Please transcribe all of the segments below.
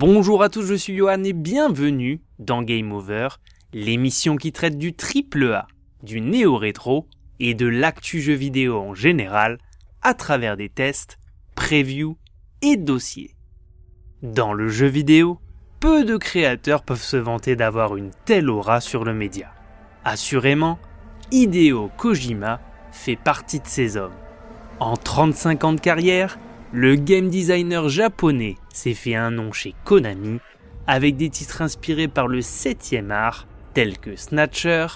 Bonjour à tous, je suis Johan et bienvenue dans Game Over, l'émission qui traite du triple A, du néo-rétro et de l'actu jeu vidéo en général à travers des tests, previews et dossiers. Dans le jeu vidéo, peu de créateurs peuvent se vanter d'avoir une telle aura sur le média. Assurément, Hideo Kojima fait partie de ces hommes. En 35 ans de carrière, le game designer japonais s'est fait un nom chez Konami avec des titres inspirés par le 7ème art tels que Snatcher,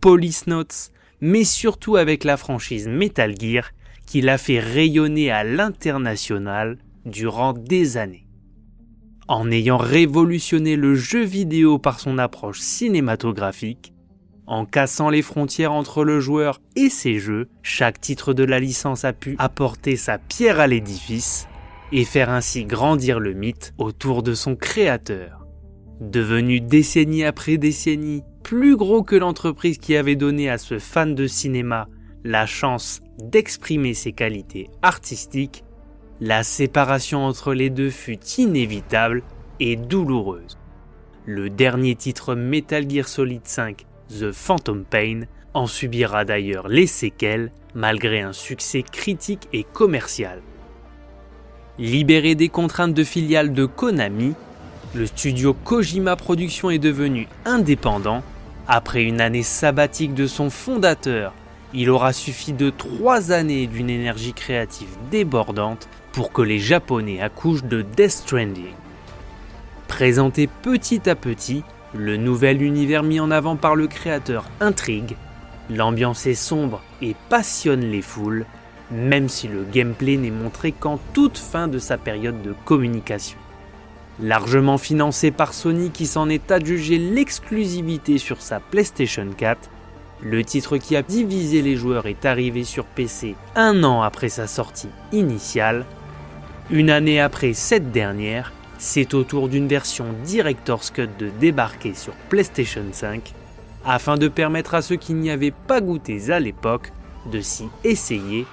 Police Notes, mais surtout avec la franchise Metal Gear qui l'a fait rayonner à l'international durant des années. En ayant révolutionné le jeu vidéo par son approche cinématographique, en cassant les frontières entre le joueur et ses jeux, chaque titre de la licence a pu apporter sa pierre à l'édifice et faire ainsi grandir le mythe autour de son créateur. Devenu décennie après décennie plus gros que l'entreprise qui avait donné à ce fan de cinéma la chance d'exprimer ses qualités artistiques, la séparation entre les deux fut inévitable et douloureuse. Le dernier titre Metal Gear Solid 5 The Phantom Pain en subira d'ailleurs les séquelles malgré un succès critique et commercial. Libéré des contraintes de filiale de Konami, le studio Kojima Productions est devenu indépendant. Après une année sabbatique de son fondateur, il aura suffi de trois années d'une énergie créative débordante pour que les Japonais accouchent de Death Stranding. Présenté petit à petit, le nouvel univers mis en avant par le créateur intrigue, l'ambiance est sombre et passionne les foules, même si le gameplay n'est montré qu'en toute fin de sa période de communication. Largement financé par Sony qui s'en est adjugé l'exclusivité sur sa PlayStation 4, le titre qui a divisé les joueurs est arrivé sur PC un an après sa sortie initiale. Une année après cette dernière, c'est au tour d'une version Director's Cut de débarquer sur PlayStation 5 afin de permettre à ceux qui n'y avaient pas goûté à l'époque de s'y essayer,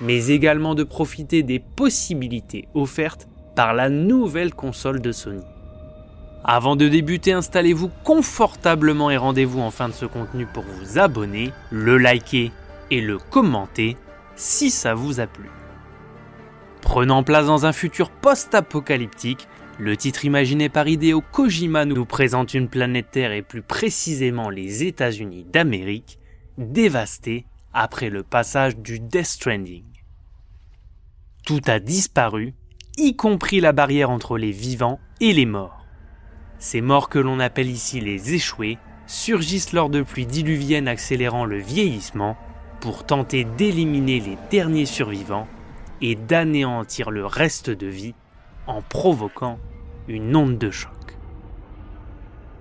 mais également de profiter des possibilités offertes par la nouvelle console de Sony. Avant de débuter, installez-vous confortablement et rendez-vous en fin de ce contenu pour vous abonner, le liker et le commenter si ça vous a plu. Prenant place dans un futur post-apocalyptique, le titre imaginé par Hideo Kojima nous présente une planète Terre et plus précisément les États-Unis d'Amérique, dévastée après le passage du Death Stranding. Tout a disparu, y compris la barrière entre les vivants et les morts. Ces morts que l'on appelle ici les échoués surgissent lors de pluies diluviennes accélérant le vieillissement pour tenter d'éliminer les derniers survivants et d'anéantir le reste de vie en provoquant une onde de choc.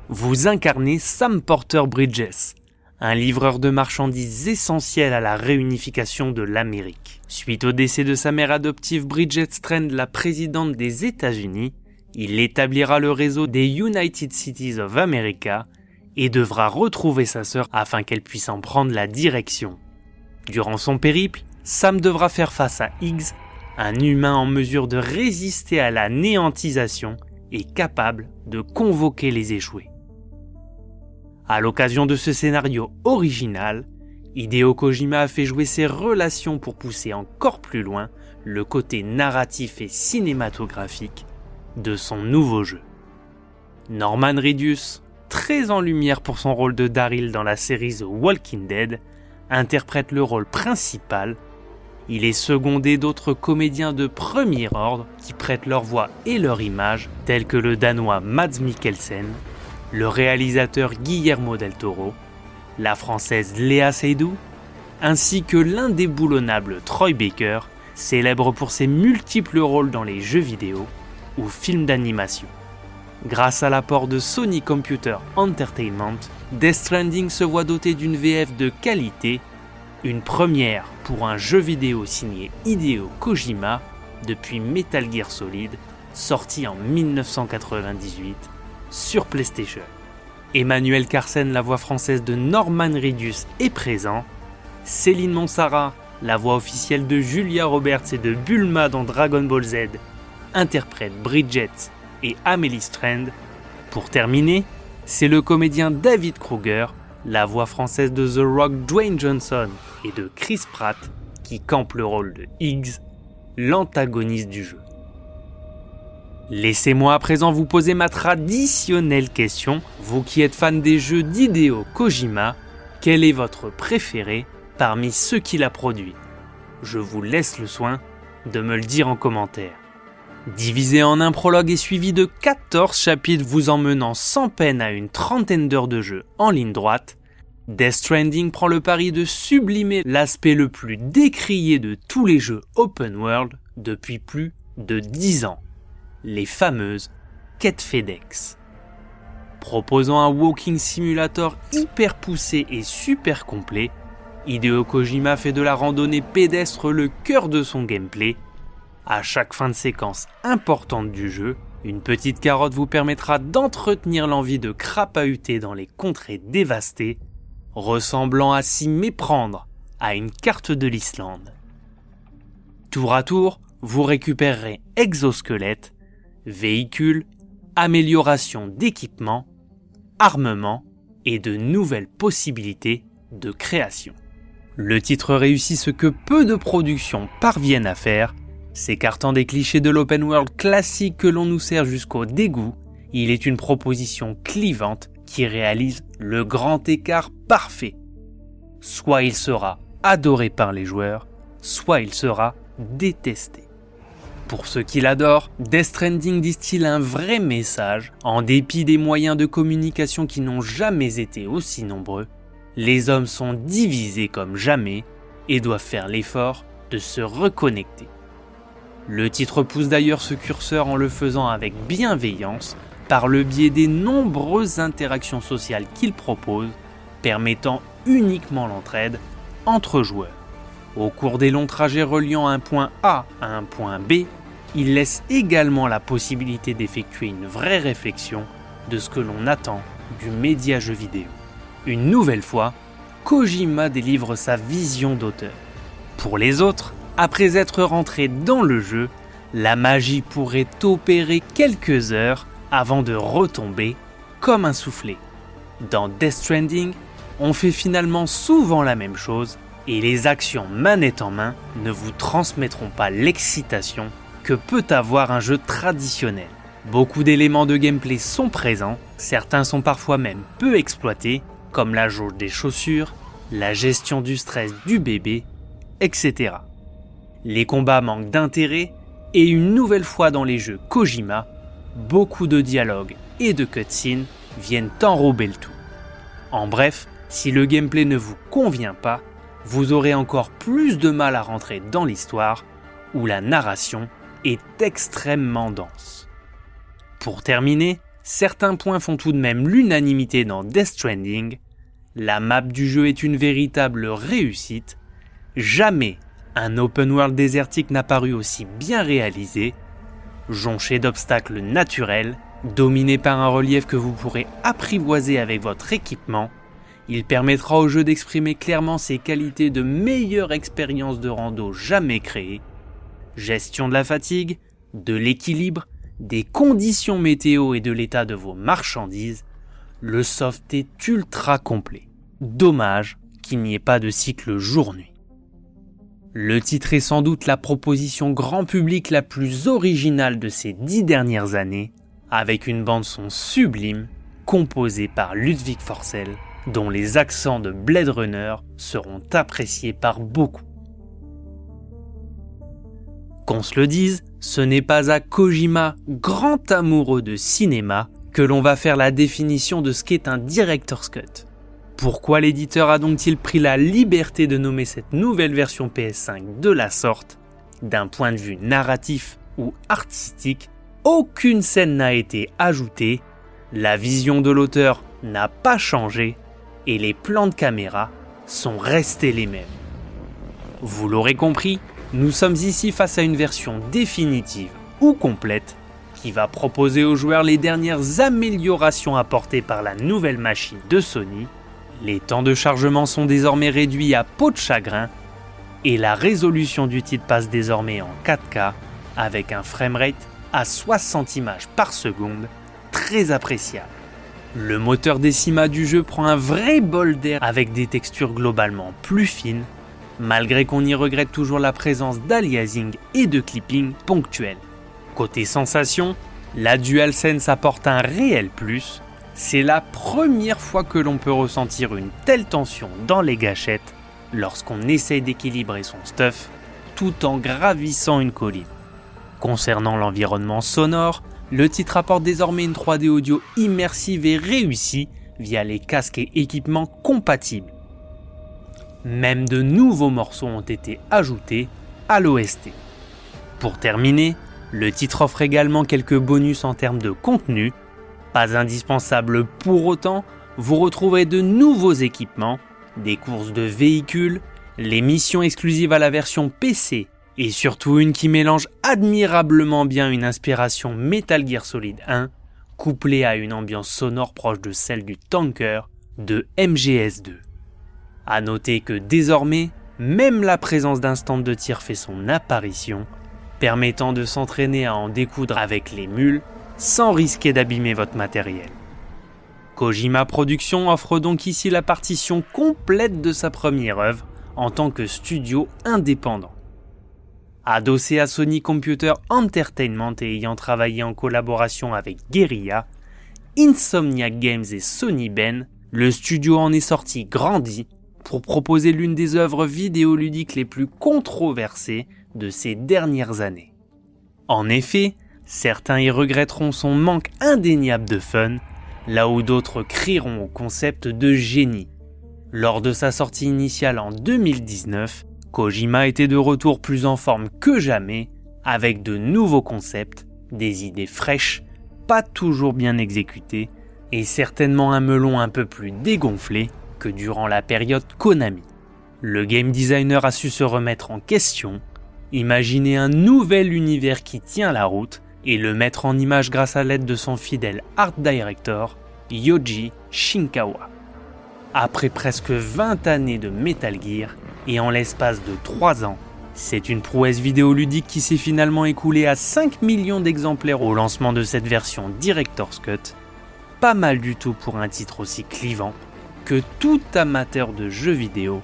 Vous incarnez Sam Porter Bridges, un livreur de marchandises essentiel à la réunification de l'Amérique. Suite au décès de sa mère adoptive Bridget Strand, la présidente des États-Unis, il établira le réseau des United Cities of America et devra retrouver sa sœur afin qu'elle puisse en prendre la direction. Durant son périple, Sam devra faire face à Higgs, un humain en mesure de résister à la néantisation et capable de convoquer les échoués. À l'occasion de ce scénario original, Hideo Kojima a fait jouer ses relations pour pousser encore plus loin le côté narratif et cinématographique de son nouveau jeu. Norman Reedus, très en lumière pour son rôle de Daryl dans la série The Walking Dead, interprète le rôle principal il est secondé d'autres comédiens de premier ordre qui prêtent leur voix et leur image, tels que le danois Mads Mikkelsen, le réalisateur Guillermo del Toro, la française Léa Seydoux, ainsi que l'indéboulonnable Troy Baker, célèbre pour ses multiples rôles dans les jeux vidéo ou films d'animation. Grâce à l'apport de Sony Computer Entertainment, Death Stranding se voit doté d'une VF de qualité une première pour un jeu vidéo signé Hideo Kojima depuis Metal Gear Solid, sorti en 1998 sur PlayStation. Emmanuel Carsen, la voix française de Norman Reedus, est présent. Céline Monsara, la voix officielle de Julia Roberts et de Bulma dans Dragon Ball Z, interprète Bridget et Amélie Strand. Pour terminer, c'est le comédien David Kruger, la voix française de The Rock Dwayne Johnson et de Chris Pratt qui campe le rôle de Higgs, l'antagoniste du jeu. Laissez-moi à présent vous poser ma traditionnelle question, vous qui êtes fan des jeux d'Hideo Kojima, quel est votre préféré parmi ceux qu'il a produits? Je vous laisse le soin de me le dire en commentaire. Divisé en un prologue et suivi de 14 chapitres vous emmenant sans peine à une trentaine d'heures de jeu en ligne droite, Death Stranding prend le pari de sublimer l'aspect le plus décrié de tous les jeux open world depuis plus de 10 ans, les fameuses quêtes FedEx. Proposant un walking simulator hyper poussé et super complet, Hideo Kojima fait de la randonnée pédestre le cœur de son gameplay à chaque fin de séquence importante du jeu, une petite carotte vous permettra d'entretenir l'envie de crapahuter dans les contrées dévastées, ressemblant à s'y méprendre à une carte de l'Islande. Tour à tour, vous récupérerez exosquelettes, véhicules, amélioration d'équipement, armement et de nouvelles possibilités de création. Le titre réussit ce que peu de productions parviennent à faire, S'écartant des clichés de l'open world classique que l'on nous sert jusqu'au dégoût, il est une proposition clivante qui réalise le grand écart parfait. Soit il sera adoré par les joueurs, soit il sera détesté. Pour ceux qui l'adorent, Death Stranding distille un vrai message, en dépit des moyens de communication qui n'ont jamais été aussi nombreux, les hommes sont divisés comme jamais et doivent faire l'effort de se reconnecter. Le titre pousse d'ailleurs ce curseur en le faisant avec bienveillance par le biais des nombreuses interactions sociales qu'il propose, permettant uniquement l'entraide entre joueurs. Au cours des longs trajets reliant un point A à un point B, il laisse également la possibilité d'effectuer une vraie réflexion de ce que l'on attend du média jeu vidéo. Une nouvelle fois, Kojima délivre sa vision d'auteur. Pour les autres, après être rentré dans le jeu, la magie pourrait opérer quelques heures avant de retomber comme un soufflet. Dans Death Stranding, on fait finalement souvent la même chose et les actions manette en main ne vous transmettront pas l'excitation que peut avoir un jeu traditionnel. Beaucoup d'éléments de gameplay sont présents, certains sont parfois même peu exploités, comme la jauge des chaussures, la gestion du stress du bébé, etc les combats manquent d'intérêt, et une nouvelle fois dans les jeux Kojima, beaucoup de dialogues et de cutscenes viennent enrober le tout. En bref, si le gameplay ne vous convient pas, vous aurez encore plus de mal à rentrer dans l'histoire, où la narration est extrêmement dense. Pour terminer, certains points font tout de même l'unanimité dans Death Stranding. La map du jeu est une véritable réussite. Jamais un open world désertique n'a paru aussi bien réalisé, jonché d'obstacles naturels, dominé par un relief que vous pourrez apprivoiser avec votre équipement, il permettra au jeu d'exprimer clairement ses qualités de meilleure expérience de rando jamais créée, gestion de la fatigue, de l'équilibre, des conditions météo et de l'état de vos marchandises, le soft est ultra complet. Dommage qu'il n'y ait pas de cycle jour-nuit. Le titre est sans doute la proposition grand public la plus originale de ces dix dernières années, avec une bande-son sublime composée par Ludwig Forcel, dont les accents de Blade Runner seront appréciés par beaucoup. Qu'on se le dise, ce n'est pas à Kojima, grand amoureux de cinéma, que l'on va faire la définition de ce qu'est un director's cut. Pourquoi l'éditeur a donc-il pris la liberté de nommer cette nouvelle version PS5 de la sorte? D'un point de vue narratif ou artistique, aucune scène n'a été ajoutée, la vision de l'auteur n'a pas changé et les plans de caméra sont restés les mêmes. Vous l'aurez compris, nous sommes ici face à une version définitive ou complète qui va proposer aux joueurs les dernières améliorations apportées par la nouvelle machine de Sony les temps de chargement sont désormais réduits à peau de chagrin et la résolution du titre passe désormais en 4K avec un framerate à 60 images par seconde, très appréciable. Le moteur Decima du jeu prend un vrai bol d'air avec des textures globalement plus fines, malgré qu'on y regrette toujours la présence d'aliasing et de clipping ponctuels. Côté sensation, la DualSense apporte un réel plus. C'est la première fois que l'on peut ressentir une telle tension dans les gâchettes lorsqu'on essaye d'équilibrer son stuff tout en gravissant une colline. Concernant l'environnement sonore, le titre apporte désormais une 3D audio immersive et réussie via les casques et équipements compatibles. Même de nouveaux morceaux ont été ajoutés à l'OST. Pour terminer, le titre offre également quelques bonus en termes de contenu. Pas indispensable pour autant, vous retrouverez de nouveaux équipements, des courses de véhicules, les missions exclusives à la version PC et surtout une qui mélange admirablement bien une inspiration Metal Gear Solid 1 couplée à une ambiance sonore proche de celle du tanker de MGS2. A noter que désormais, même la présence d'un stand de tir fait son apparition, permettant de s'entraîner à en découdre avec les mules sans risquer d'abîmer votre matériel. Kojima Productions offre donc ici la partition complète de sa première œuvre en tant que studio indépendant. Adossé à Sony Computer Entertainment et ayant travaillé en collaboration avec Guerrilla, Insomniac Games et Sony Ben, le studio en est sorti grandi pour proposer l'une des œuvres vidéoludiques les plus controversées de ces dernières années. En effet, certains y regretteront son manque indéniable de fun, là où d'autres crieront au concept de génie. Lors de sa sortie initiale en 2019, Kojima était de retour plus en forme que jamais, avec de nouveaux concepts, des idées fraîches, pas toujours bien exécutées, et certainement un melon un peu plus dégonflé que durant la période Konami. Le game designer a su se remettre en question, imaginer un nouvel univers qui tient la route et le mettre en image grâce à l'aide de son fidèle art director, Yoji Shinkawa. Après presque 20 années de Metal Gear, et en l'espace de 3 ans, c'est une prouesse vidéoludique qui s'est finalement écoulée à 5 millions d'exemplaires au lancement de cette version Director's Cut. Pas mal du tout pour un titre aussi clivant que tout amateur de jeux vidéo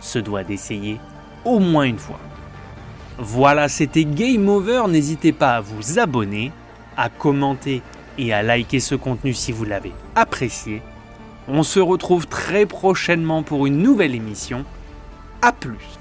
se doit d'essayer au moins une fois. Voilà, c'était Game Over. N'hésitez pas à vous abonner, à commenter et à liker ce contenu si vous l'avez apprécié. On se retrouve très prochainement pour une nouvelle émission. A plus